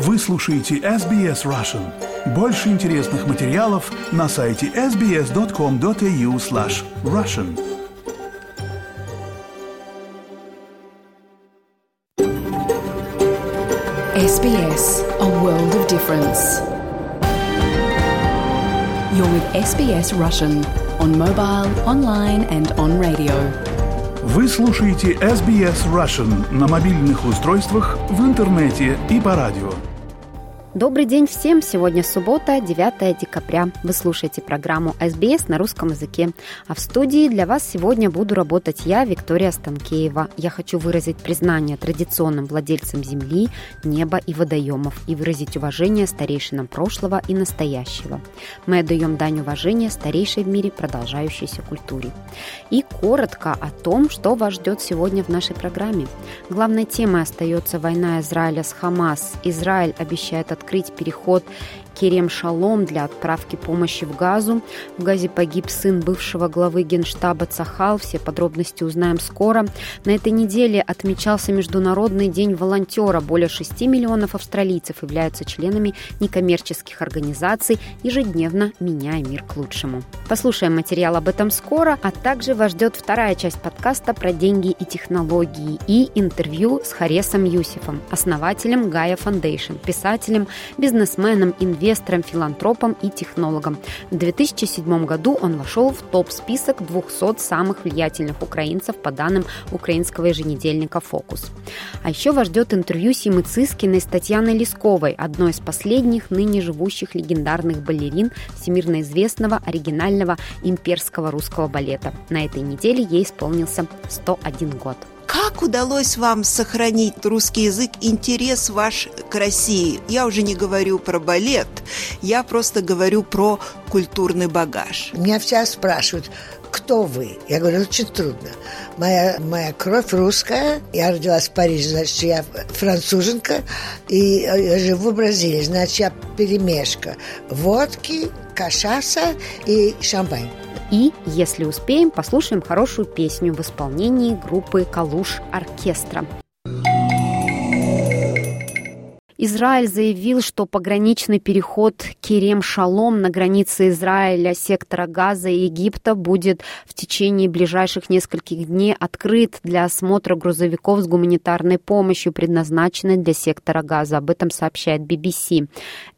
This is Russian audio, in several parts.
Вы слушаете SBS Russian. Больше интересных материалов на сайте sbs.com.au slash russian. SBS, a world of difference. You're with SBS Russian on mobile, online and on radio. Вы слушаете SBS Russian на мобильных устройствах, в интернете и по радио. Добрый день всем! Сегодня суббота, 9 декабря. Вы слушаете программу SBS на русском языке. А в студии для вас сегодня буду работать я, Виктория Станкеева. Я хочу выразить признание традиционным владельцам земли, неба и водоемов и выразить уважение старейшинам прошлого и настоящего. Мы отдаем дань уважения старейшей в мире продолжающейся культуре. И коротко о том, что вас ждет сегодня в нашей программе. Главной темой остается война Израиля с Хамас. Израиль обещает открыть открыть переход Керем Шалом для отправки помощи в Газу. В Газе погиб сын бывшего главы генштаба Цахал. Все подробности узнаем скоро. На этой неделе отмечался Международный день волонтера. Более 6 миллионов австралийцев являются членами некоммерческих организаций, ежедневно меняя мир к лучшему. Послушаем материал об этом скоро, а также вас ждет вторая часть подкаста про деньги и технологии и интервью с Харесом Юсифом, основателем Гая Foundation, писателем, бизнесменом, инвестором инвестором, филантропом и технологом. В 2007 году он вошел в топ-список 200 самых влиятельных украинцев по данным украинского еженедельника «Фокус». А еще вас ждет интервью Симы Цискиной с Татьяной Лесковой, одной из последних ныне живущих легендарных балерин всемирно известного оригинального имперского русского балета. На этой неделе ей исполнился 101 год. Как удалось вам сохранить русский язык, интерес ваш к России? Я уже не говорю про балет, я просто говорю про культурный багаж. Меня все спрашивают, кто вы? Я говорю, очень трудно. Моя, моя кровь русская. Я родилась в Париже, значит, я француженка. И я живу в Бразилии, значит, я перемешка водки, кашаса и шампань. И, если успеем, послушаем хорошую песню в исполнении группы «Калуш Оркестра». Израиль заявил, что пограничный переход Керем-Шалом на границе Израиля, сектора Газа и Египта будет в течение ближайших нескольких дней открыт для осмотра грузовиков с гуманитарной помощью, предназначенной для сектора Газа. Об этом сообщает BBC.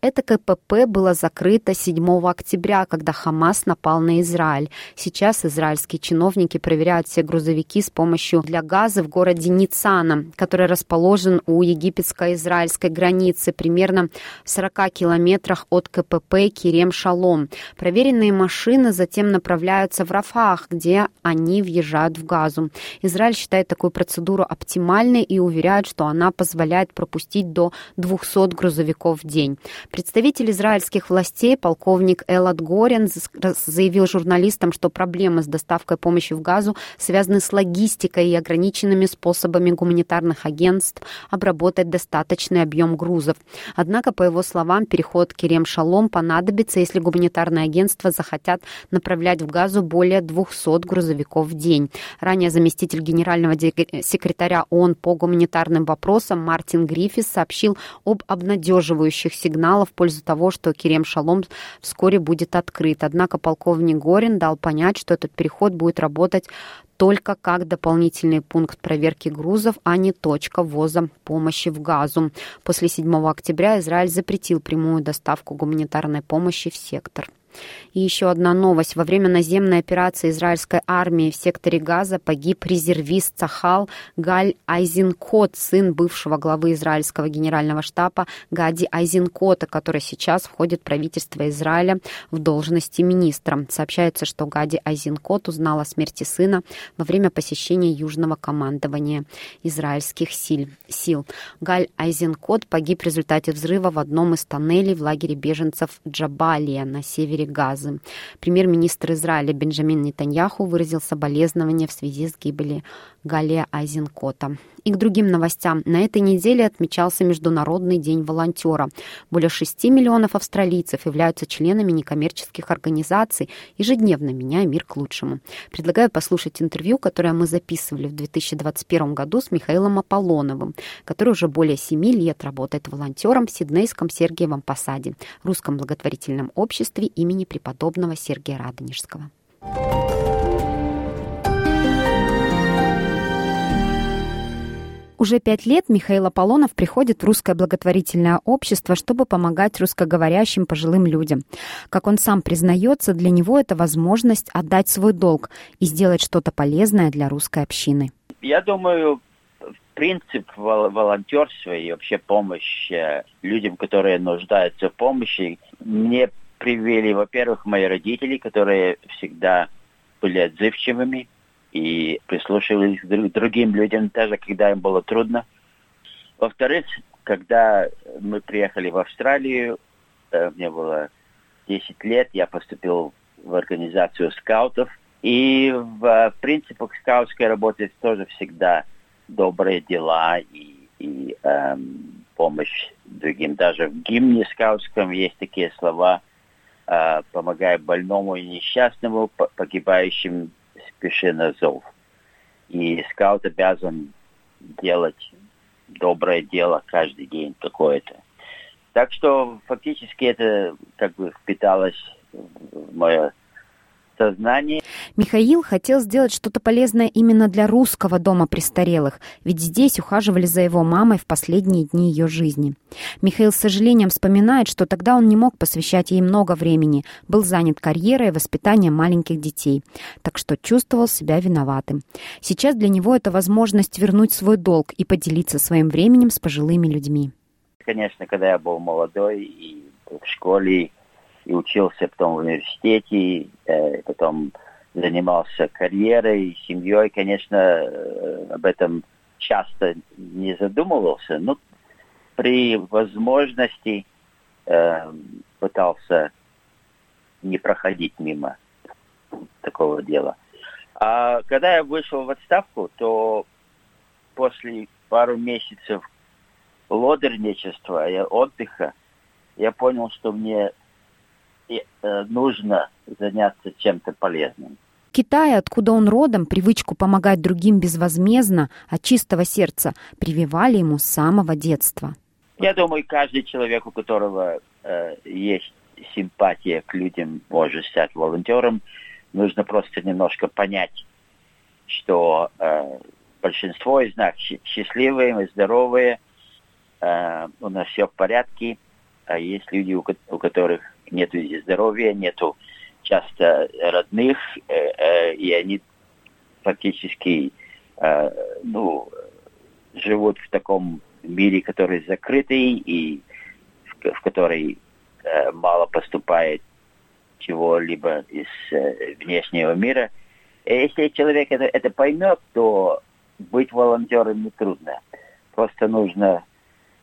Это КПП было закрыто 7 октября, когда Хамас напал на Израиль. Сейчас израильские чиновники проверяют все грузовики с помощью для газа в городе Ницана, который расположен у египетско-израильской границы границы, примерно в 40 километрах от КПП Кирем-Шалом. Проверенные машины затем направляются в Рафах, где они въезжают в Газу. Израиль считает такую процедуру оптимальной и уверяет, что она позволяет пропустить до 200 грузовиков в день. Представитель израильских властей, полковник Элад Горин, заявил журналистам, что проблемы с доставкой помощи в Газу связаны с логистикой и ограниченными способами гуманитарных агентств обработать достаточный объем грузов. Однако, по его словам, переход Керем-Шалом понадобится, если гуманитарные агентства захотят направлять в Газу более 200 грузовиков в день. Ранее заместитель генерального секретаря ООН по гуманитарным вопросам Мартин Гриффис сообщил об обнадеживающих сигналах в пользу того, что Керем-Шалом вскоре будет открыт. Однако полковник Горин дал понять, что этот переход будет работать только как дополнительный пункт проверки грузов, а не точка ввоза помощи в газу. После 7 октября Израиль запретил прямую доставку гуманитарной помощи в сектор. И еще одна новость. Во время наземной операции израильской армии в секторе Газа погиб резервист Цахал Галь Айзенкот, сын бывшего главы израильского генерального штаба Гади Айзенкота, который сейчас входит в правительство Израиля в должности министра. Сообщается, что Гади Айзенкот узнал о смерти сына во время посещения южного командования израильских сил. Галь Айзенкот погиб в результате взрыва в одном из тоннелей в лагере беженцев Джабалия на севере Газа газы. Премьер-министр Израиля Бенджамин Нетаньяху выразил соболезнования в связи с гибелью Галия Айзенкота. И к другим новостям. На этой неделе отмечался Международный день волонтера. Более 6 миллионов австралийцев являются членами некоммерческих организаций, ежедневно меняя мир к лучшему. Предлагаю послушать интервью, которое мы записывали в 2021 году с Михаилом Аполлоновым, который уже более 7 лет работает волонтером в Сиднейском Сергиевом Посаде, русском благотворительном обществе имени преподобного Сергия Радонежского. Уже пять лет Михаил Аполлонов приходит в русское благотворительное общество, чтобы помогать русскоговорящим пожилым людям. Как он сам признается, для него это возможность отдать свой долг и сделать что-то полезное для русской общины. Я думаю, принцип волонтерства и вообще помощь людям, которые нуждаются в помощи, мне привели, во-первых, мои родители, которые всегда были отзывчивыми, и прислушивались к другим людям, даже когда им было трудно. Во-вторых, когда мы приехали в Австралию, э, мне было 10 лет, я поступил в организацию скаутов. И в принципах скаутской работы тоже всегда добрые дела и, и эм, помощь другим. Даже в гимне скаутском есть такие слова э, «помогая больному и несчастному, погибающим спеши на зов. И скаут обязан делать доброе дело каждый день какое-то. Так что фактически это как бы впиталось в мое сознании. Михаил хотел сделать что-то полезное именно для русского дома престарелых, ведь здесь ухаживали за его мамой в последние дни ее жизни. Михаил с сожалением вспоминает, что тогда он не мог посвящать ей много времени, был занят карьерой и воспитанием маленьких детей, так что чувствовал себя виноватым. Сейчас для него это возможность вернуть свой долг и поделиться своим временем с пожилыми людьми. Конечно, когда я был молодой и в школе, и учился потом в университете, э, потом занимался карьерой, семьей, конечно, э, об этом часто не задумывался, но при возможности э, пытался не проходить мимо такого дела. А когда я вышел в отставку, то после пару месяцев лодерничества и отдыха я понял, что мне Э, нужно заняться чем-то полезным. Китай, откуда он родом, привычку помогать другим безвозмездно, от чистого сердца, прививали ему с самого детства. Я думаю, каждый человек, у которого э, есть симпатия к людям, может стать волонтером. Нужно просто немножко понять, что э, большинство из нас счастливые, мы здоровые, э, у нас все в порядке, а есть люди, у, у которых нету здоровья, нету часто родных, э, э, и они фактически э, ну, живут в таком мире, который закрытый и в, в который мало поступает чего-либо из внешнего мира. И если человек это, это поймет, то быть волонтером не трудно. Просто нужно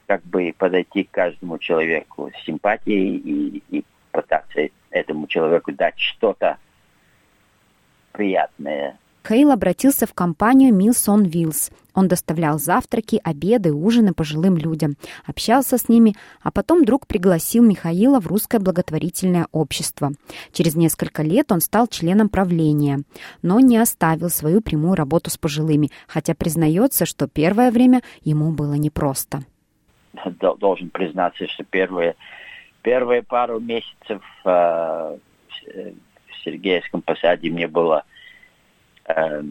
как бы подойти к каждому человеку с симпатией и, и пытаться этому человеку дать что-то приятное. Хейл обратился в компанию Meals on Wheels. Он доставлял завтраки, обеды, ужины пожилым людям, общался с ними, а потом друг пригласил Михаила в русское благотворительное общество. Через несколько лет он стал членом правления, но не оставил свою прямую работу с пожилыми, хотя признается, что первое время ему было непросто. Должен признаться, что первое первые пару месяцев э, в Сергеевском посаде мне было э,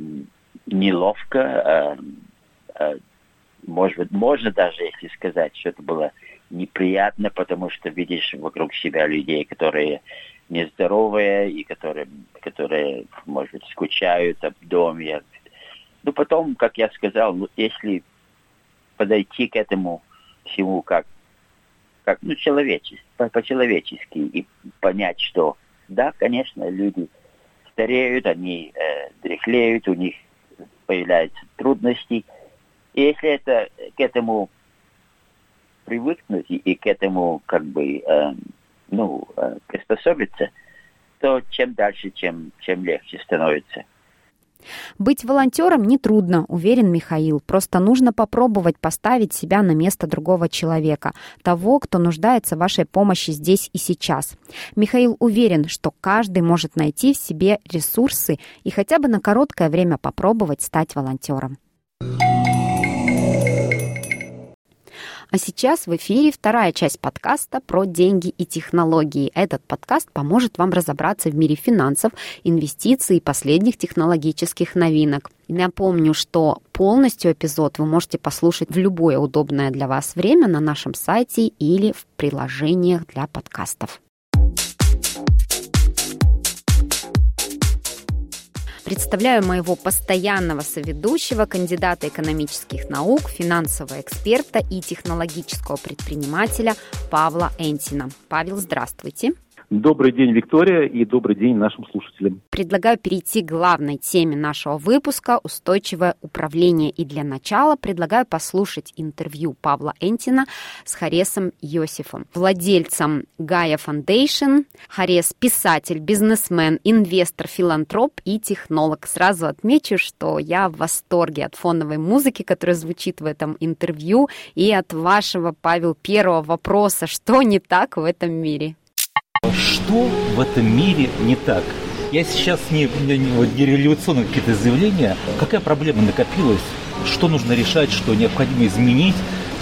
неловко. Э, э, может быть, можно даже, если сказать, что это было неприятно, потому что видишь вокруг себя людей, которые нездоровые и которые, которые может быть, скучают об доме. Но потом, как я сказал, ну, если подойти к этому всему как как, ну, человечески, по-человечески, и понять, что, да, конечно, люди стареют, они э, дряхлеют, у них появляются трудности. И если это к этому привыкнуть и, и к этому как бы э, ну э, приспособиться, то чем дальше, чем чем легче становится. Быть волонтером нетрудно, уверен Михаил. Просто нужно попробовать поставить себя на место другого человека, того, кто нуждается в вашей помощи здесь и сейчас. Михаил уверен, что каждый может найти в себе ресурсы и хотя бы на короткое время попробовать стать волонтером. А сейчас в эфире вторая часть подкаста про деньги и технологии. Этот подкаст поможет вам разобраться в мире финансов, инвестиций и последних технологических новинок. Напомню, что полностью эпизод вы можете послушать в любое удобное для вас время на нашем сайте или в приложениях для подкастов. Представляю моего постоянного соведущего, кандидата экономических наук, финансового эксперта и технологического предпринимателя Павла Энтина. Павел, здравствуйте. Добрый день, Виктория, и добрый день нашим слушателям. Предлагаю перейти к главной теме нашего выпуска – устойчивое управление. И для начала предлагаю послушать интервью Павла Энтина с Харесом Йосифом, владельцем Гая Foundation. Харес – писатель, бизнесмен, инвестор, филантроп и технолог. Сразу отмечу, что я в восторге от фоновой музыки, которая звучит в этом интервью, и от вашего, Павел, первого вопроса, что не так в этом мире. Что в этом мире не так? Я сейчас не, не, не революционные какие-то заявления. Какая проблема накопилась? Что нужно решать, что необходимо изменить,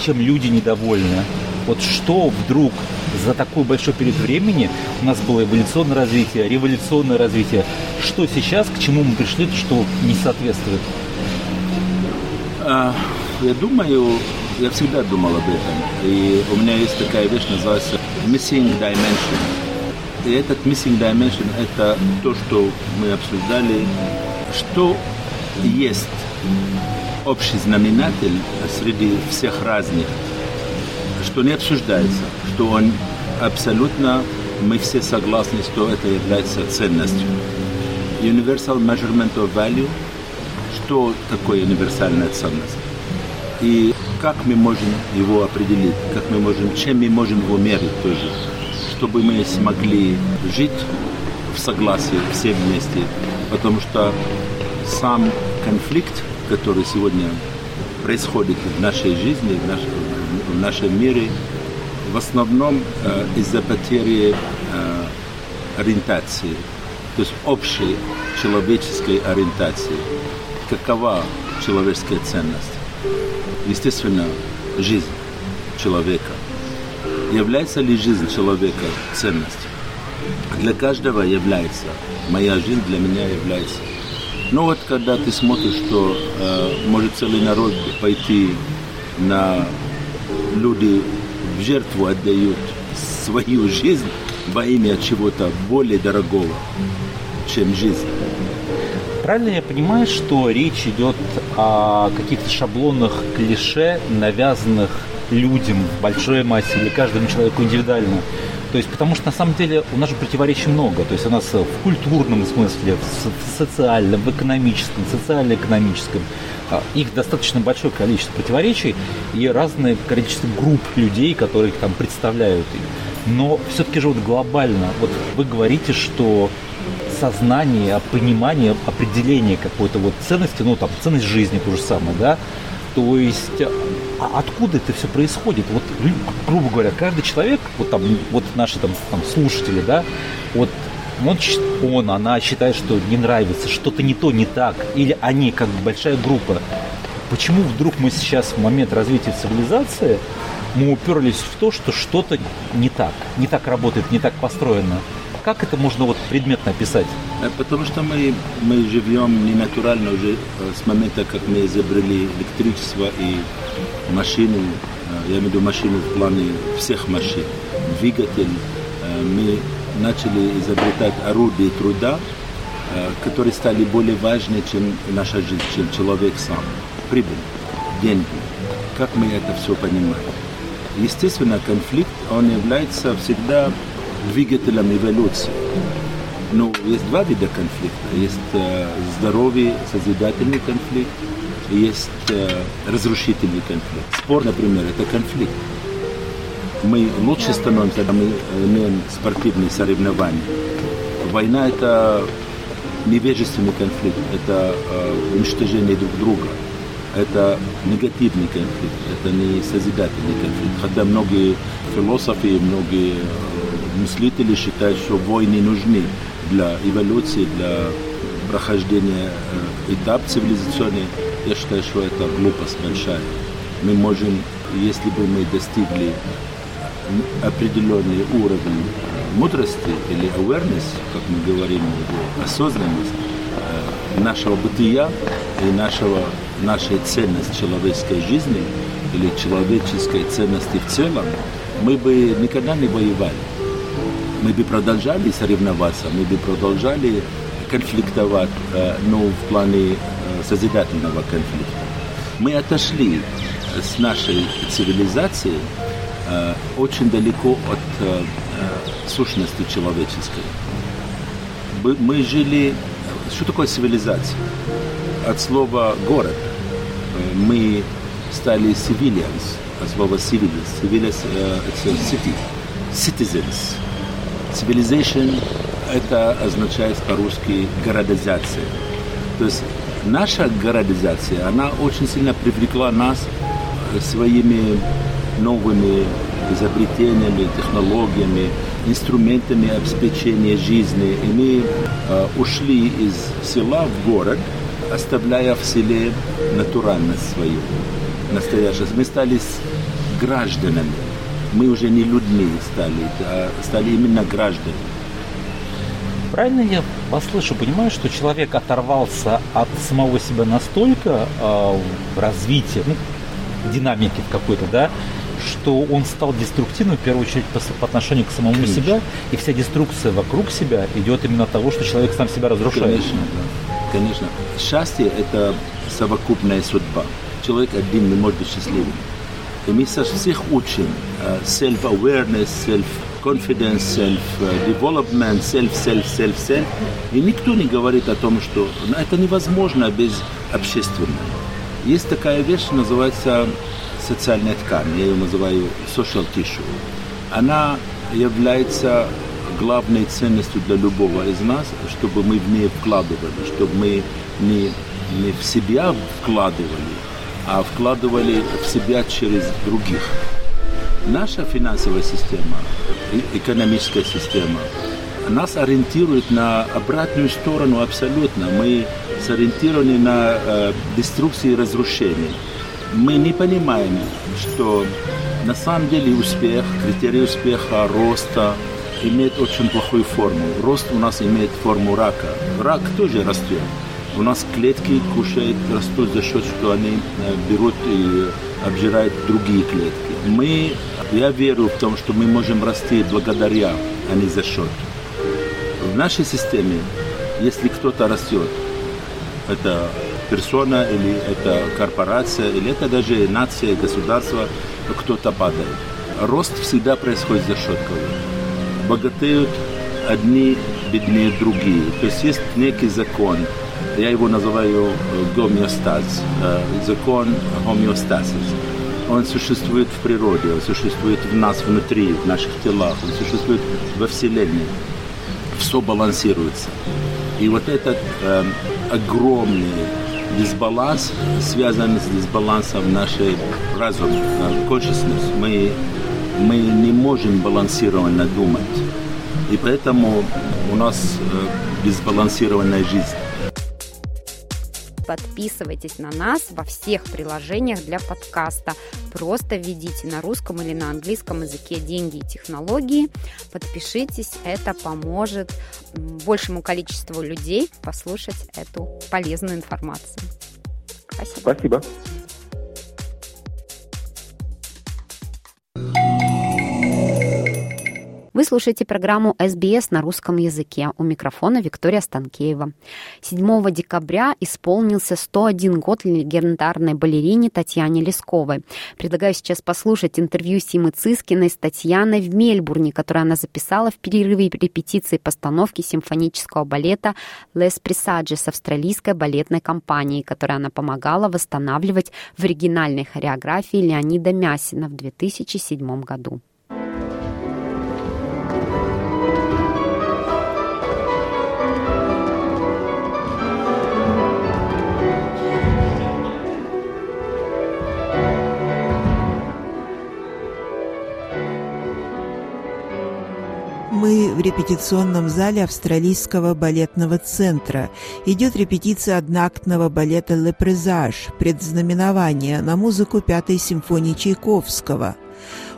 чем люди недовольны? Вот что вдруг за такой большой период времени у нас было эволюционное развитие, революционное развитие. Что сейчас, к чему мы пришли, что не соответствует? А, я думаю, я всегда думал об этом. И у меня есть такая вещь, называется missing dimension. И этот missing dimension – это то, что мы обсуждали, что есть общий знаменатель среди всех разных, что не обсуждается, что он абсолютно, мы все согласны, что это является ценностью. Universal Measurement of Value, что такое универсальная ценность? И как мы можем его определить, как мы можем, чем мы можем его мерить тоже чтобы мы смогли жить в согласии все вместе, потому что сам конфликт, который сегодня происходит в нашей жизни, в, наш, в нашем мире, в основном э, из-за потери э, ориентации, то есть общей человеческой ориентации. Какова человеческая ценность? Естественно, жизнь человека – Является ли жизнь человека ценностью? Для каждого является. Моя жизнь для меня является. Но вот когда ты смотришь, что э, может целый народ пойти на люди в жертву отдают свою жизнь во имя чего-то более дорогого, чем жизнь. Правильно я понимаю, что речь идет о каких-то шаблонных клише, навязанных людям в большой массе или каждому человеку индивидуально. То есть, потому что на самом деле у нас же противоречий много. То есть у нас в культурном смысле, в социальном, в экономическом, социально-экономическом а, их достаточно большое количество противоречий и разное количество групп людей, которые их там представляют. Но все-таки же вот глобально, вот вы говорите, что сознание, понимание, определение какой-то вот ценности, ну там ценность жизни то же самое, да, то есть а откуда это все происходит? Вот, грубо говоря, каждый человек, вот там, вот наши там, там слушатели, да, вот он, он, она считает, что не нравится, что-то не то, не так, или они, как большая группа. Почему вдруг мы сейчас в момент развития цивилизации мы уперлись в то, что что-то не так, не так работает, не так построено? Как это можно вот предметно описать? Э, потому что мы, мы живем не натурально уже э, с момента, как мы изобрели электричество и машины, э, я имею в виду машины в плане всех машин, двигатель, мы начали изобретать орудия труда, которые стали более важны, чем наша жизнь, чем человек сам. Прибыль, деньги. Как мы это все понимаем? Естественно, конфликт, он является всегда двигателем эволюции. Ну, есть два вида конфликта. Есть э, здоровый, созидательный конфликт, есть э, разрушительный конфликт. Спор, например, это конфликт. Мы лучше становимся, когда мы имеем спортивные соревнования. Война – это невежественный конфликт, это э, уничтожение друг друга, это негативный конфликт, это не созидательный конфликт. Хотя многие философы, многие мыслители считают, что войны нужны для эволюции, для прохождения э, этап цивилизационный. Я считаю, что это глупость большая. Мы можем, если бы мы достигли определенный уровень мудрости или awareness, как мы говорим, осознанность э, нашего бытия и нашего, нашей ценности человеческой жизни или человеческой ценности в целом, мы бы никогда не воевали. Мы бы продолжали соревноваться, мы бы продолжали конфликтовать, э, но в плане э, созидательного конфликта. Мы отошли с нашей цивилизации очень далеко от сущности человеческой. Мы жили... Что такое цивилизация? От слова «город». Мы стали civilians, от слова civilians. Civilians это city. Citizens. Civilization – это означает по-русски городизация. То есть наша городизация, она очень сильно привлекла нас своими новыми изобретениями, технологиями, инструментами обеспечения жизни. И мы э, ушли из села в город, оставляя в селе натуральность свою, настоящую. Мы стали гражданами. Мы уже не людьми стали, а стали именно гражданами. Правильно я послышу, понимаю, что человек оторвался от самого себя настолько э, в развитии, ну, динамики какой-то, да, что он стал деструктивным в первую очередь по, по отношению к самому Конечно. себя, и вся деструкция вокруг себя идет именно от того, что человек сам себя разрушает. Конечно, да. Конечно. Счастье – это совокупная судьба. Человек один не может быть счастливым. Со всех учим uh, self-awareness, self-confidence, self-development, self, self, self, self. И никто не говорит о том, что это невозможно без общественного. Есть такая вещь, называется социальная ткань, я ее называю social tissue, она является главной ценностью для любого из нас, чтобы мы в ней вкладывали, чтобы мы не, не в себя вкладывали, а вкладывали в себя через других. Наша финансовая система, экономическая система, нас ориентирует на обратную сторону абсолютно. Мы сориентированы на э, деструкцию и разрушение мы не понимаем, что на самом деле успех, критерий успеха, роста имеет очень плохую форму. Рост у нас имеет форму рака. Рак тоже растет. У нас клетки кушают, растут за счет, что они э, берут и обжирают другие клетки. Мы, я верю в том, что мы можем расти благодаря, а не за счет. В нашей системе, если кто-то растет, это персона, или это корпорация, или это даже нация, государство, кто-то падает. Рост всегда происходит за счет кого-то. Богатеют одни, беднее другие. То есть есть некий закон, я его называю э, гомеостаз, э, закон гомеостазис. Он существует в природе, он существует в нас внутри, в наших телах, он существует во Вселенной. Все балансируется. И вот этот э, огромный дисбаланс связан с дисбалансом нашей разума, consciousness. Мы, мы не можем балансированно думать. И поэтому у нас э, дисбалансированная жизнь. Подписывайтесь на нас во всех приложениях для подкаста. Просто введите на русском или на английском языке деньги и технологии. Подпишитесь, это поможет большему количеству людей послушать эту полезную информацию. Спасибо. Спасибо. Вы слушаете программу SBS на русском языке. У микрофона Виктория Станкеева. 7 декабря исполнился 101 год легендарной балерине Татьяне Лесковой. Предлагаю сейчас послушать интервью Симы Цискиной с Татьяной в Мельбурне, которое она записала в перерыве репетиции постановки симфонического балета «Лес Присаджи» с австралийской балетной компанией, которой она помогала восстанавливать в оригинальной хореографии Леонида Мясина в 2007 году. Мы в репетиционном зале Австралийского балетного центра. Идет репетиция одноактного балета «Ле Презаж» предзнаменование на музыку Пятой симфонии Чайковского.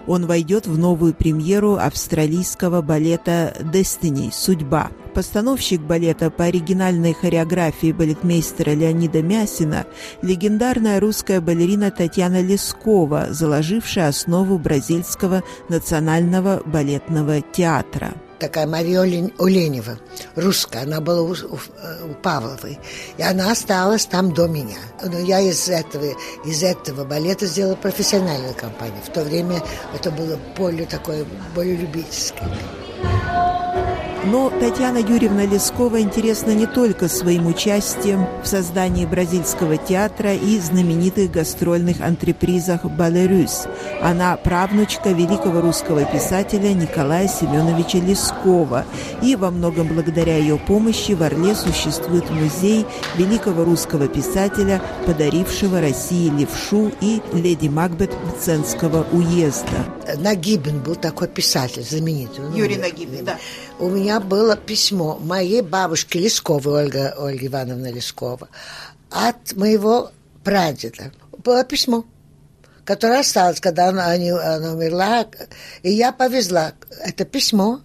Он войдет в новую премьеру австралийского балета «Destiny» – «Судьба». Постановщик балета по оригинальной хореографии балетмейстера Леонида Мясина – легендарная русская балерина Татьяна Лескова, заложившая основу бразильского национального балетного театра такая Мария Оленева, русская, она была у, у, у Павловой, и она осталась там до меня. Но я из этого, из этого балета сделала профессиональную компанию. В то время это было более такое, более любительское. Но Татьяна Юрьевна Лескова интересна не только своим участием в создании бразильского театра и знаменитых гастрольных антрепризах «Балерюс». Она правнучка великого русского писателя Николая Семеновича Лескова. И во многом благодаря ее помощи в Орле существует музей великого русского писателя, подарившего России левшу и леди Макбет Мценского уезда. Нагибин был такой писатель знаменитый. Юрий Нагибин, да. У меня было письмо моей бабушки Лесковой, Ольга, Ольга Ивановна Лескова, от моего прадеда. Было письмо, которое осталось, когда она, она умерла. И я повезла это письмо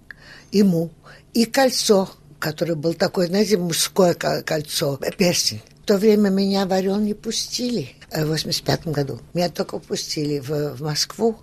ему и кольцо, которое было такое, знаете, мужское кольцо, перстень. В то время меня в Орел не пустили в 85 году. Меня только пустили в, в Москву.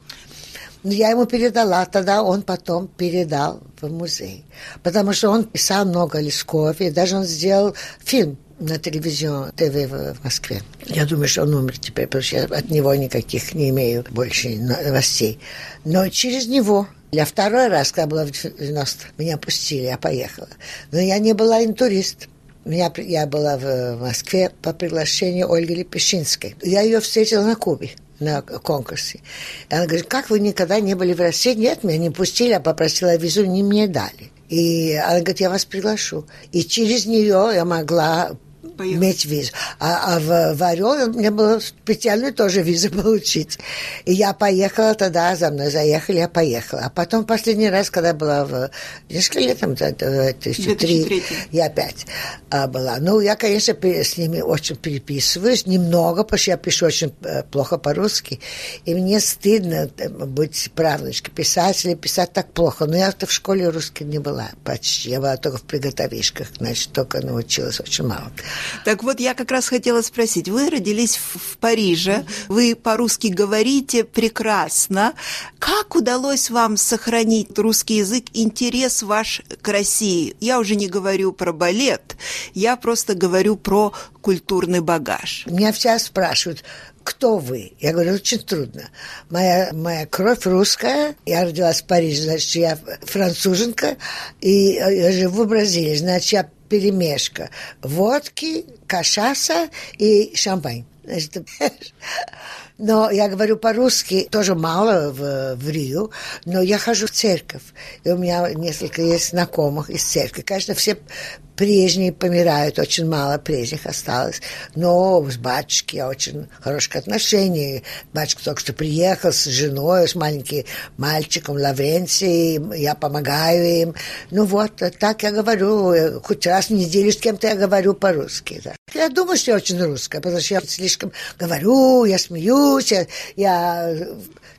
Но я ему передала, тогда он потом передал в музей. Потому что он писал много Лесков, и даже он сделал фильм на телевизион ТВ в Москве. Я думаю, что он умер теперь, потому что я от него никаких не имею больше новостей. Но через него я второй раз, когда была в 90 меня пустили, я поехала. Но я не была интурист. Меня, я была в Москве по приглашению Ольги Лепешинской. Я ее встретила на Кубе на конкурсе. И она говорит, как вы никогда не были в России? Нет, меня не пустили, а попросила визу, не мне дали. И она говорит, я вас приглашу. И через нее я могла Поехать. иметь визу. А, а в, в Орел мне было специальную тоже визу получить. И я поехала тогда, за мной заехали, я поехала. А потом последний раз, когда была в... Несколько лет, там, 2003, я опять а, была. Ну, я, конечно, с ними очень переписываюсь, немного, потому что я пишу очень э, плохо по-русски. И мне стыдно э, быть правнучкой писателя, писать так плохо. Но я-то в школе русской не была почти. Я была только в приготовишках, значит, только научилась очень мало. Так вот, я как раз хотела спросить. Вы родились в, Париже, вы по-русски говорите прекрасно. Как удалось вам сохранить русский язык, интерес ваш к России? Я уже не говорю про балет, я просто говорю про культурный багаж. Меня все спрашивают, кто вы? Я говорю, очень трудно. Моя, моя кровь русская, я родилась в Париже, значит, я француженка, и я живу в Бразилии, значит, я перемешка водки, кашаса и шампань. Но я говорю по-русски тоже мало в, в Рио, но я хожу в церковь. И у меня несколько есть знакомых из церкви. Конечно, все прежние помирают, очень мало прежних осталось. Но с батюшки очень хорошие отношения. Батюшка только что приехал с женой, с маленьким мальчиком Лавренцием, я помогаю им. Ну вот, так я говорю, хоть раз в неделю с кем-то я говорю по-русски. Да. Я думаю, что я очень русская, потому что я слишком говорю, я смеюсь, я, я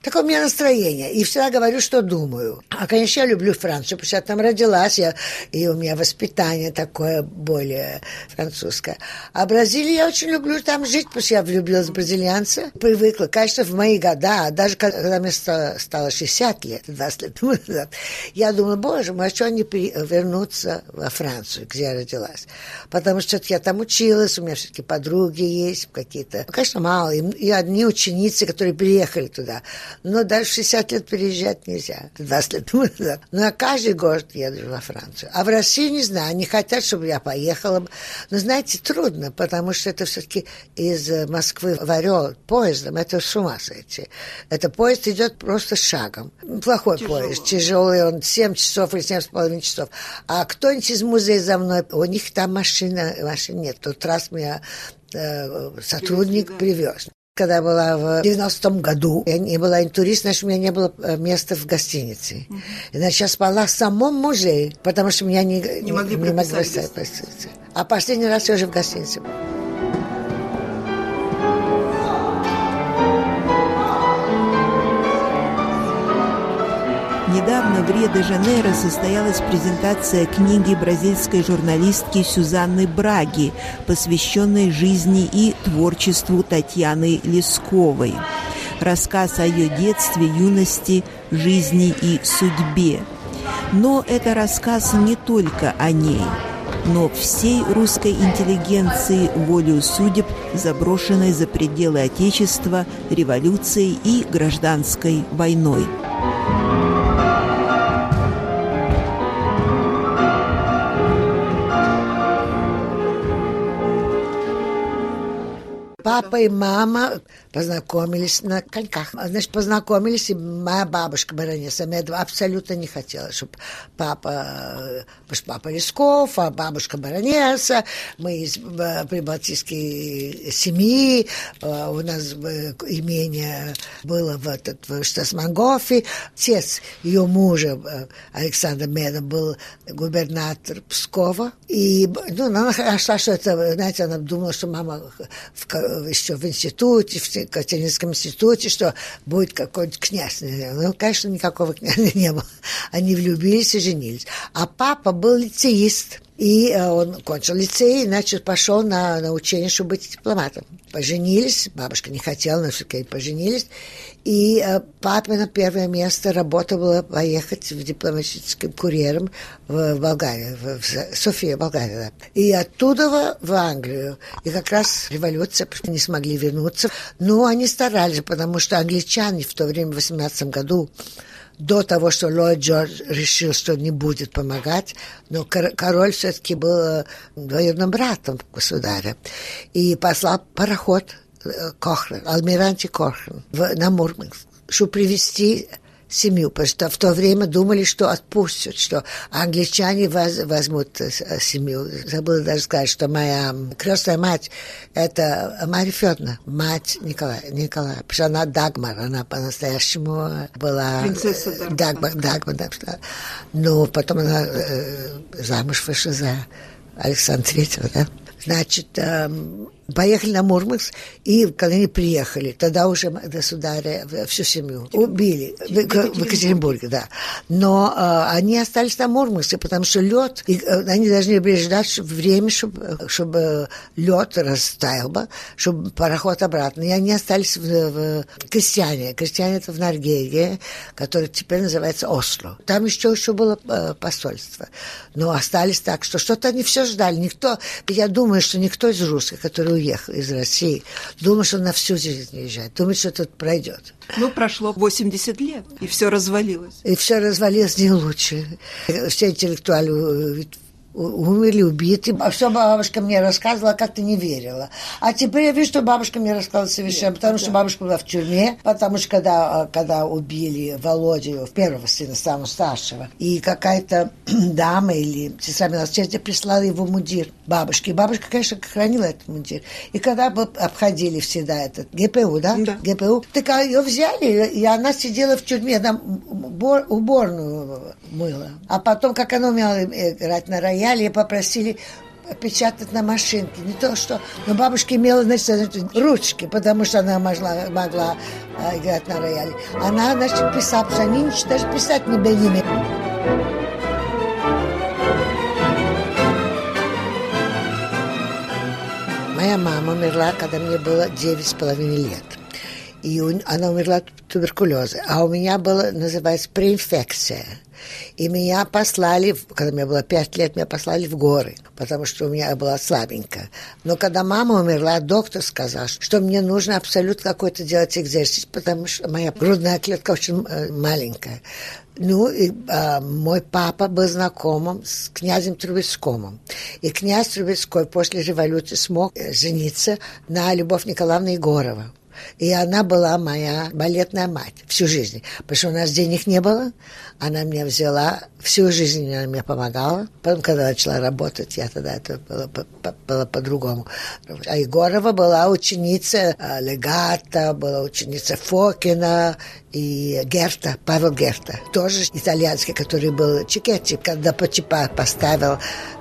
Такое у меня настроение. И всегда говорю, что думаю. А, конечно, я люблю Францию, потому что я там родилась, я, и у меня воспитание такое более французское. А Бразилию я очень люблю там жить, потому что я влюбилась в бразильянца. Привыкла. Конечно, в мои года, даже когда мне стало, стало 60 лет, 20 лет назад, я думала, боже мой, а что они вернутся во Францию, где я родилась? Потому что я там училась, у меня все-таки подруги есть какие-то. Ну, конечно, мало. И одни ученицы, которые приехали туда но даже 60 лет переезжать нельзя, 20 лет назад. Но я каждый год еду во Францию. А в Россию не знаю, они хотят, чтобы я поехала. Но знаете, трудно, потому что это все-таки из Москвы в Орел поездом, это с ума сойти. Это поезд идет просто шагом. Плохой Тяжело. поезд, тяжелый, он 7 часов или 7 с половиной часов. А кто-нибудь из музея за мной, у них там машина, машин нет. Тот раз меня э, сотрудник привез. Когда была в 90-м году, я не была интурист, значит, у меня не было э, места в гостинице. Иначе я спала в самом музее, потому что меня не, не могли не, не могли прописать А последний раз я уже в гостинице была. Недавно в Рио-де-Жанейро состоялась презентация книги бразильской журналистки Сюзанны Браги, посвященной жизни и творчеству Татьяны Лесковой. Рассказ о ее детстве, юности, жизни и судьбе. Но это рассказ не только о ней, но всей русской интеллигенции волею судеб, заброшенной за пределы Отечества, революцией и гражданской войной. Папа и мама познакомились на коньках. Значит, познакомились, и моя бабушка Баронесса Медова абсолютно не хотела, чтобы папа, папа Лесков, а бабушка Баронесса, мы из э, прибалтийской семьи, э, у нас э, имение было в, этот, в Штасмангофе. Отец ее мужа, Александр Медов, был губернатор Пскова. И ну, она нашла, что это, знаете, она думала, что мама в, еще в институте, в Катеринском институте, что будет какой-нибудь князь. Ну, конечно, никакого князя не было. Они влюбились и женились. А папа был лицеист. И э, он кончил лицей, значит, пошел на, на учение, чтобы быть дипломатом. Поженились, бабушка не хотела, но все-таки поженились. И э, папина первое место работа была поехать в дипломатическим курьером в Болгарию, в, в София, Болгария. И оттуда в, Англию. И как раз революция, не смогли вернуться. Но они старались, потому что англичане в то время, в 18 году, до того, что Ллойд Джордж решил, что не будет помогать, но король все-таки был э, двоюродным братом государя. И послал пароход Кохрен, Алмиранти Кохрен на Мурманск, чтобы привести семью, потому что в то время думали, что отпустят, что англичане воз, возьмут э, семью. Забыла даже сказать, что моя крестная мать – это Мария Федоровна, мать Николая, Николая, потому что она Дагмар, она по-настоящему была… Принцесса Дагмар. Дагмар, да. Но потом она э, замуж вышла за Александра Третьего, да. Значит, э, поехали на Мурманск, и когда они приехали, тогда уже государя, всю семью убили в, в Екатеринбурге, да. Но э, они остались на Мурманске, потому что лед, и, э, они должны были ждать время, чтобы, чтобы лед растаял бы, чтобы пароход обратно. И они остались в, в Крестьяне. Крестьяне это в Норвегии, который теперь называется Осло. Там еще, еще было э, посольство. Но остались так, что что-то они все ждали. Никто, я думаю, что никто из русских, которые уехал из России, думал, что на всю жизнь уезжает, думает, что тут пройдет. Ну, прошло 80 лет, и все развалилось. И все развалилось не лучше. Все интеллектуалы умерли, убиты. А все бабушка мне рассказывала, как ты не верила. А теперь я вижу, что бабушка мне рассказывала совершенно, потому что бабушка была в тюрьме, потому что когда, когда убили Володю, первого сына, самого старшего, и какая-то дама или сестра милосердия прислала его мундир бабушке. И бабушка, конечно, хранила этот мундир. И когда бы обходили всегда этот ГПУ, да? Да. ГПУ, так ее взяли, и она сидела в тюрьме, там уборную мыла. А потом, как она умела играть на рояле, рояле попросили печатать на машинке. Не то, что... Но бабушка имела, значит, ручки, потому что она могла, могла э, играть на рояле. Она, значит, писала, потому что они даже писать не умели. Моя мама умерла, когда мне было девять с половиной лет. И она умерла от туберкулеза. А у меня была, называется, преинфекция – и меня послали, когда мне было пять лет, меня послали в горы, потому что у меня была слабенькая. Но когда мама умерла, доктор сказал, что мне нужно абсолютно какой-то делать экзерсис, потому что моя грудная клетка очень э, маленькая. Ну, и а, мой папа был знакомым с князем Трубецком. И князь Трубецкой после революции смог э, жениться на Любовь Николаевна Егорова. И она была моя балетная мать всю жизнь. Потому что у нас денег не было. Она меня взяла, всю жизнь она мне помогала. Потом, когда начала работать, я тогда это было, было по-другому. А Егорова была ученица э, Легата, была ученица Фокина и Герта, Павел Герта, тоже итальянский, который был Чикетти. Когда Почипа поставил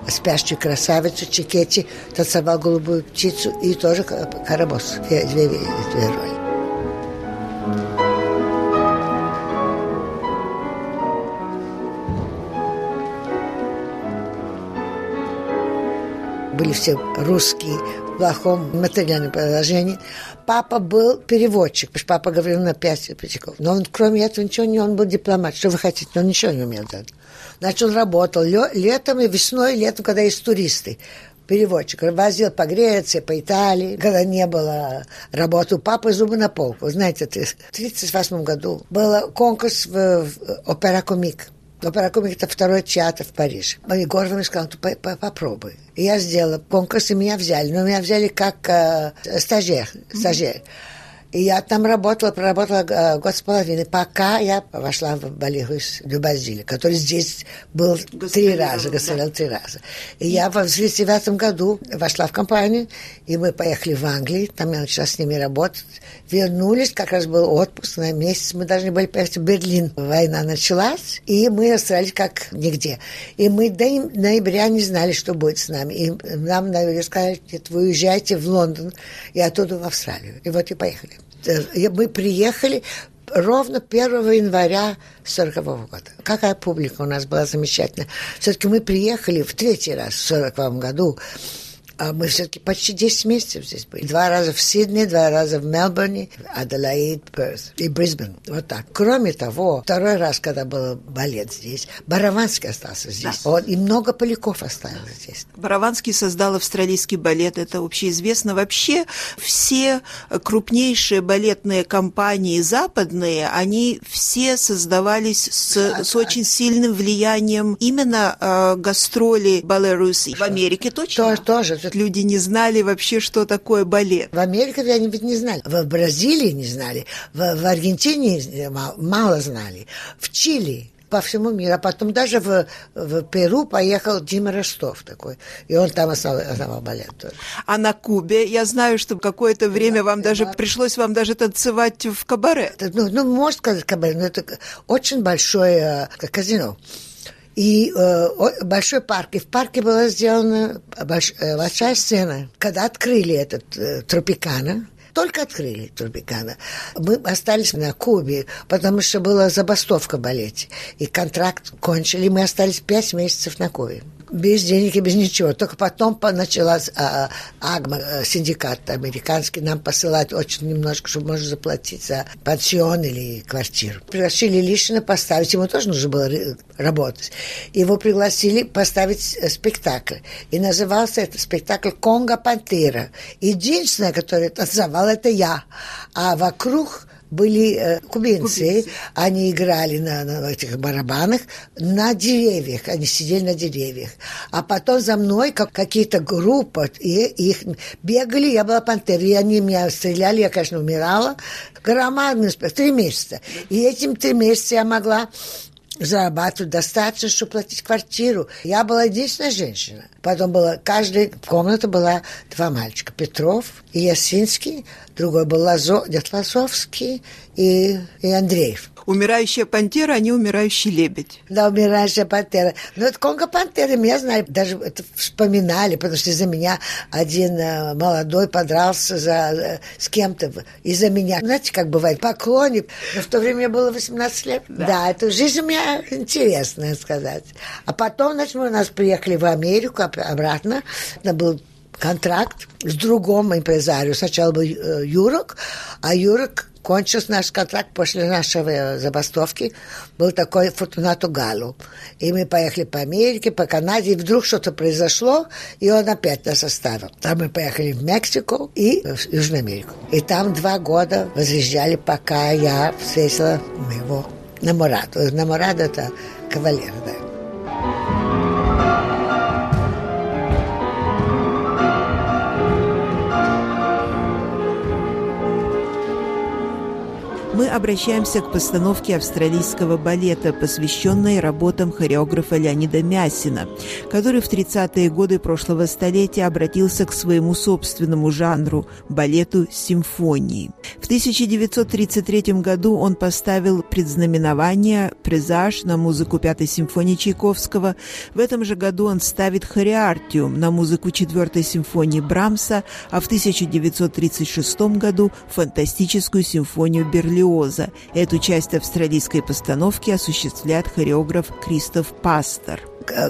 спящую красавицу Чикетти, танцевал голубую птицу и тоже Карабос. Две, две, две роли. были все русские плохом материальном положении. Папа был переводчик, потому что папа говорил на пять языков. Но он, кроме этого, ничего не... Он был дипломат. Что вы хотите? Он ничего не умел делать. Значит, он работал летом и весной, и летом, когда есть туристы переводчик. Возил по Греции, по Италии, когда не было работы у папы зубы на полку. Знаете, в 1938 году был конкурс в, в опера комик. Опера комик это второй театр в Париже. Егор мне сказал, ну, попробуй. И я сделала конкурс, и меня взяли. Но меня взяли как э, стажер. стажер. Mm-hmm. И я там работала, проработала э, год с половиной, пока я вошла в Балигус Дюбазили, который здесь был три раза, гастролил три раза. И я в 1939 году вошла в компанию, и мы поехали в Англию, там я начала с ними работать. Вернулись, как раз был отпуск на месяц, мы должны были поехать в Берлин. Война началась, и мы остались как нигде. И мы до ноября не знали, что будет с нами. И нам, наверное, сказали, нет, вы уезжаете в Лондон, и оттуда в Австралию. И вот и поехали. Э, мы приехали ровно 1 января 40 -го года. Какая публика у нас была замечательная. Все-таки мы приехали в третий раз в 40 году а мы все-таки почти 10 месяцев здесь были. Два раза в Сиднее, два раза в Мелбурне, Аделаид, Перс и Брисбен. Вот так. Кроме того, второй раз, когда был балет здесь, Бараванский остался здесь. Да. Он, и много Поляков осталось здесь. Бараванский создал австралийский балет, это общеизвестно. Вообще все крупнейшие балетные компании западные, они все создавались с, да, с да. очень сильным влиянием именно э, гастроли Беларуси. В Америке точно? Тоже, тоже может, люди не знали вообще, что такое балет. В Америке они ведь не знали. В Бразилии не знали. В, в Аргентине мало, мало знали. В Чили по всему миру. А потом даже в, в Перу поехал Дима Ростов такой. И он там основал, основал балет тоже. А на Кубе, я знаю, что какое-то время да, вам даже да. пришлось вам даже танцевать в кабаре. Ну, ну, можно сказать кабаре, но это очень большое э, казино и э, большой парк. И в парке была сделана больш, э, большая сцена. Когда открыли этот э, Тропикана, только открыли Турбикана. Мы остались на Кубе, потому что была забастовка в балете. И контракт кончили, мы остались пять месяцев на Кубе без денег и без ничего. Только потом началась а, АГМА, э, синдикат американский, нам посылать очень немножко, чтобы можно заплатить за пансион или квартиру. Пригласили Лишина поставить, ему тоже нужно было работать. Его пригласили поставить э, спектакль. И назывался этот спектакль «Конго Пантера». Единственное, которое танцевал, это я. А вокруг были э, кубинцы, кубинцы, они играли на, на этих барабанах на деревьях, они сидели на деревьях. А потом за мной как, какие-то группы, и их бегали, я была пантера, и они меня стреляли, я, конечно, умирала. Громадный три месяца. И этим три месяца я могла зарабатывать достаточно, чтобы платить квартиру. Я была единственная женщина. Потом была, каждая комната была два мальчика. Петров и Ясинский, другой был Лазо, дед Лазовский и, и Андреев. Умирающая пантера, а не умирающий лебедь. Да, умирающая пантера. Но это конго пантеры, меня знали, даже это вспоминали, потому что из-за меня один э, молодой подрался за, э, с кем-то из-за меня. Знаете, как бывает, поклонник. Но в то время мне было 18 лет. Да, да это жизнь у меня интересная, сказать. А потом, значит, мы у нас приехали в Америку обратно. Это был контракт с другом импрезарио. Сначала был э, Юрок, а Юрок кончился наш контракт после нашей забастовки. Был такой Фортунато Галу. И мы поехали по Америке, по Канаде, и вдруг что-то произошло, и он опять нас оставил. Там мы поехали в Мексику и в Южную Америку. И там два года возъезжали, пока я встретила моего наморада. Наморада – это кавалер, да. Мы обращаемся к постановке австралийского балета, посвященной работам хореографа Леонида Мясина, который в 30-е годы прошлого столетия обратился к своему собственному жанру – балету симфонии. В 1933 году он поставил предзнаменование «Презаж» на музыку Пятой симфонии Чайковского. В этом же году он ставит «Хориартиум» на музыку Четвертой симфонии Брамса, а в 1936 году – фантастическую симфонию Берлиоза. Эту часть австралийской постановки осуществляет хореограф Кристоф Пастер.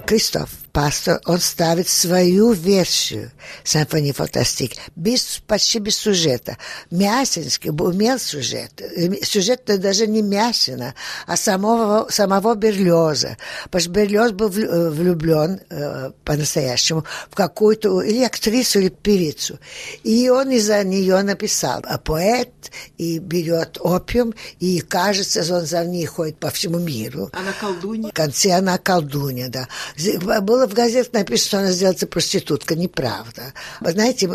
Кристоф пастор, он ставит свою версию симфонии фантастик, без, почти без сюжета. Мясинский умел сюжет. Сюжет даже не Мясина, а самого, самого Берлиоза. Потому что Берлиоз был влюблен э, по-настоящему в какую-то или актрису, или певицу. И он из-за нее написал. А поэт и берет опиум, и кажется, он за ней ходит по всему миру. Она колдунья? В конце она колдунья, да. Было в газетах написано, что она сделается проститутка. Неправда. Вы знаете,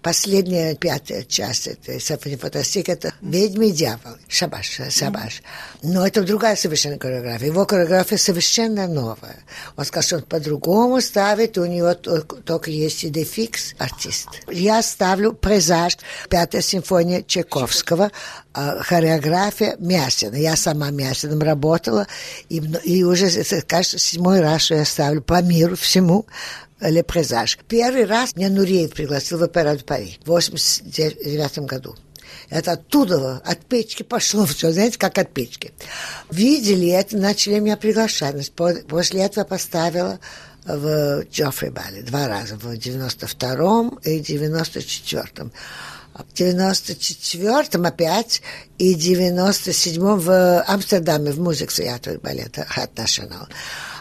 последняя пятая часть этой фантастики это «Ведьмы и дьявол». Шабаш, шабаш. Но это другая совершенно хореография. Его хореография совершенно новая. Он сказал, что он по-другому ставит, у него только есть идефикс артист. Я ставлю «Презаж», пятая симфония Чайковского, хореография Мясина. Я сама Мясиным работала, и, и уже, кажется, седьмой раз, что я ставлю по миру всему «Ле Презаж». Первый раз меня Нуреев пригласил в оперу Пари в 89 году. Это оттуда, от печки пошло все, знаете, как от печки. Видели это, начали меня приглашать. После этого поставила в Джоффри Балли два раза, в 92-м и 94-м в 94-м опять и 97-м в Амстердаме в музык театре балета Хат Национал.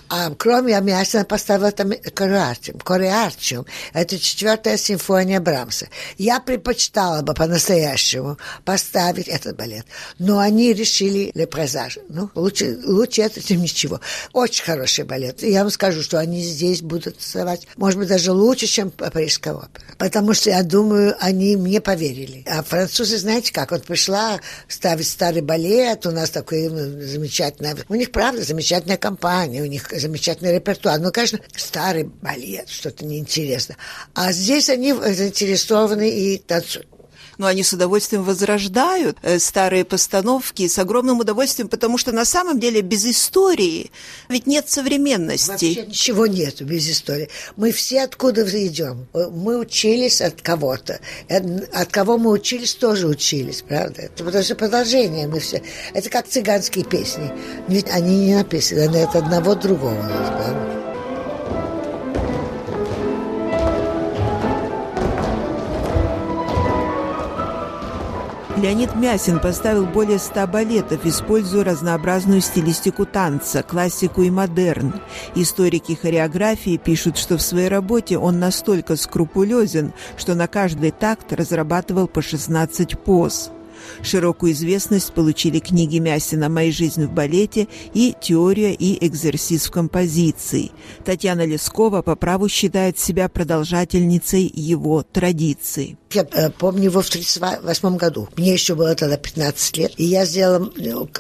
А кроме я Мясина поставила там Кориарчиум. Кориарчиум. Это четвертая симфония Брамса. Я предпочитала бы по-настоящему поставить этот балет. Но они решили Лепрезаж. Ну, лучше, лучше это, чем ничего. Очень хороший балет. Я вам скажу, что они здесь будут вставать, может быть, даже лучше, чем Парижская опера. Потому что, я думаю, они мне поверили. А французы, знаете как, вот пришла ставить старый балет, у нас такой ну, замечательный... У них, правда, замечательная компания, у них замечательный репертуар. Ну, конечно, старый балет, что-то неинтересно. А здесь они заинтересованы и танцуют но они с удовольствием возрождают э, старые постановки с огромным удовольствием, потому что на самом деле без истории ведь нет современности. Вообще ничего нет без истории. Мы все откуда идем. Мы учились от кого-то. От кого мы учились, тоже учились, правда? Это потому что продолжение мы все. Это как цыганские песни. Ведь они не написаны, от одного другого. Правда? Леонид Мясин поставил более ста балетов, используя разнообразную стилистику танца, классику и модерн. Историки хореографии пишут, что в своей работе он настолько скрупулезен, что на каждый такт разрабатывал по 16 поз. Широкую известность получили книги Мясина «Моя жизнь в балете» и «Теория и экзерсис в композиции». Татьяна Лескова по праву считает себя продолжательницей его традиций. Я э, помню его в 1938 году. Мне еще было тогда 15 лет. И я сделала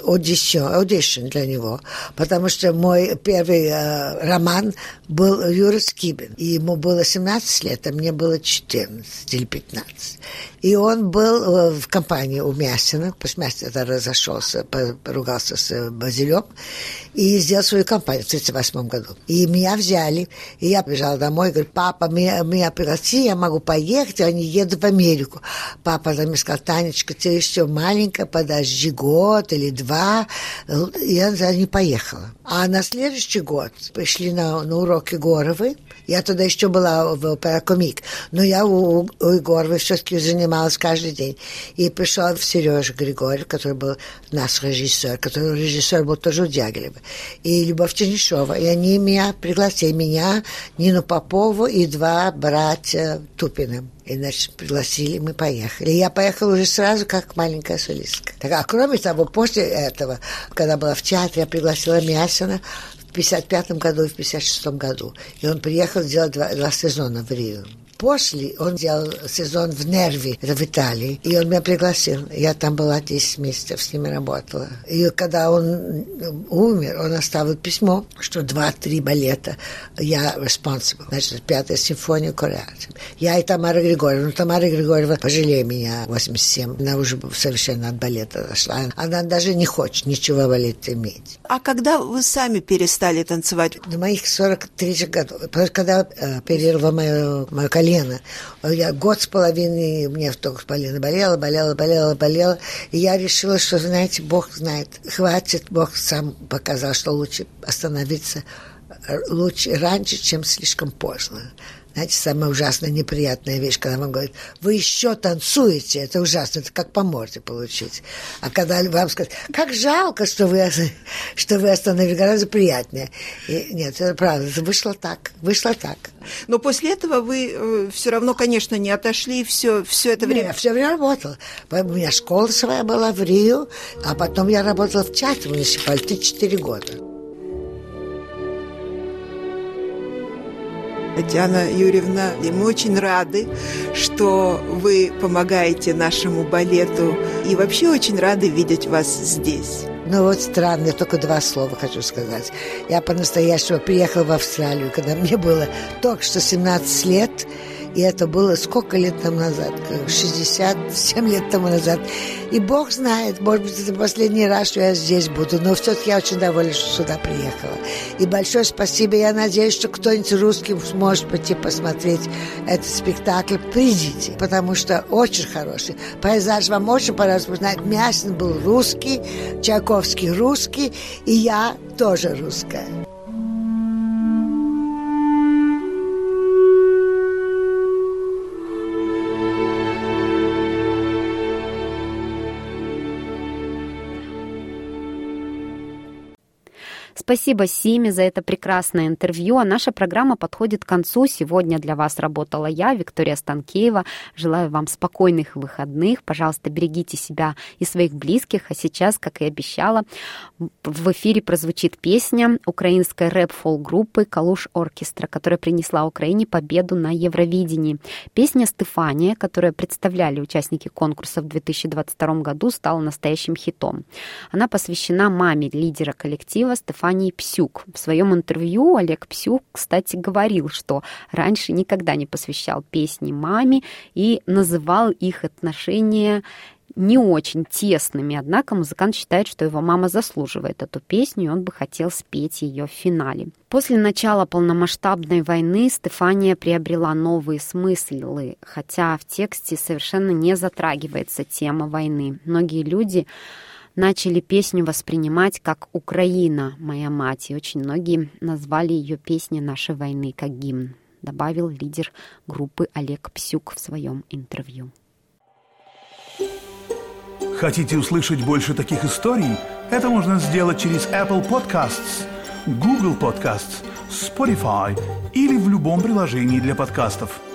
аудиtion, аудиtion для него. Потому что мой первый э, роман был Юра Скибин. И ему было 17 лет, а мне было 14 или 15. И он был э, в компании у Мясина, потому что Мясин тогда разошелся, поругался с Базилем, и сделал свою компанию в 1938 году. И меня взяли, и я побежала домой, говорю, папа, меня, меня пригласи, я могу поехать, они едут в Америку. Папа там сказал, Танечка, ты еще маленькая, подожди год или два. Я не поехала. А на следующий год пришли на, на уроки Горовой. Я тогда еще была в операкомик, но я у, у Егоровой все-таки занималась каждый день. И пришел Сережа Григорьев, который был наш режиссер, который режиссер был тоже у Дягилева, и Любовь Чернышова. И они меня пригласили, меня, Нину Попову и два братья Тупина. И, значит, пригласили, мы поехали. И я поехала уже сразу, как маленькая солистка. Так, а кроме того, после этого, когда была в театре, я пригласила Мясина в 55 году и в 56 году. И он приехал сделать два, два сезона в Рио. После он делал сезон в Нерви, это в Италии, и он меня пригласил. Я там была 10 месяцев, с ними работала. И когда он умер, он оставил письмо, что два-три балета я responsible. Значит, пятая симфония Корея. Я и Тамара Григорьевна. Ну, Тамара Григорьева, пожалей меня, 87. Она уже совершенно от балета зашла. Она даже не хочет ничего балета иметь. А когда вы сами перестали танцевать? До моих 43 годов. Когда э, перервало мое, мое колено, я год с половиной, мне только колено болело, болело, болело, болело. И я решила, что, знаете, Бог знает, хватит, Бог сам показал, что лучше остановиться э, лучше раньше, чем слишком поздно. Знаете, самая ужасная неприятная вещь, когда вам говорят, вы еще танцуете, это ужасно, это как по морде получить. А когда вам скажут, как жалко, что вы, что вы остановились, гораздо приятнее. И, нет, это правда, это вышло так, вышло так. Но после этого вы э, все равно, конечно, не отошли все, все это время? Нет, все время работала. У меня школа своя была в Рио, а потом я работала в театре муниципалитете 4 года. Татьяна Юрьевна, и мы очень рады, что вы помогаете нашему балету, и вообще очень рады видеть вас здесь. Ну вот странно, я только два слова хочу сказать. Я по-настоящему приехала в Австралию, когда мне было только что 17 лет, и это было сколько лет тому назад? 67 лет тому назад. И Бог знает, может быть, это последний раз, что я здесь буду. Но все-таки я очень довольна, что сюда приехала. И большое спасибо. Я надеюсь, что кто-нибудь русским сможет пойти посмотреть этот спектакль. Придите, потому что очень хороший. Пейзаж вам очень понравился. Знаете, Мясин был русский, Чайковский русский, и я тоже русская. Спасибо Симе за это прекрасное интервью. А наша программа подходит к концу. Сегодня для вас работала я, Виктория Станкеева. Желаю вам спокойных выходных. Пожалуйста, берегите себя и своих близких. А сейчас, как и обещала, в эфире прозвучит песня украинской рэп-фол-группы «Калуш Оркестра», которая принесла Украине победу на Евровидении. Песня «Стефания», которую представляли участники конкурса в 2022 году, стала настоящим хитом. Она посвящена маме лидера коллектива Стефании компании «Псюк». В своем интервью Олег Псюк, кстати, говорил, что раньше никогда не посвящал песни маме и называл их отношения не очень тесными, однако музыкант считает, что его мама заслуживает эту песню, и он бы хотел спеть ее в финале. После начала полномасштабной войны Стефания приобрела новые смыслы, хотя в тексте совершенно не затрагивается тема войны. Многие люди начали песню воспринимать как «Украина, моя мать», и очень многие назвали ее песней нашей войны как гимн, добавил лидер группы Олег Псюк в своем интервью. Хотите услышать больше таких историй? Это можно сделать через Apple Podcasts, Google Podcasts, Spotify или в любом приложении для подкастов –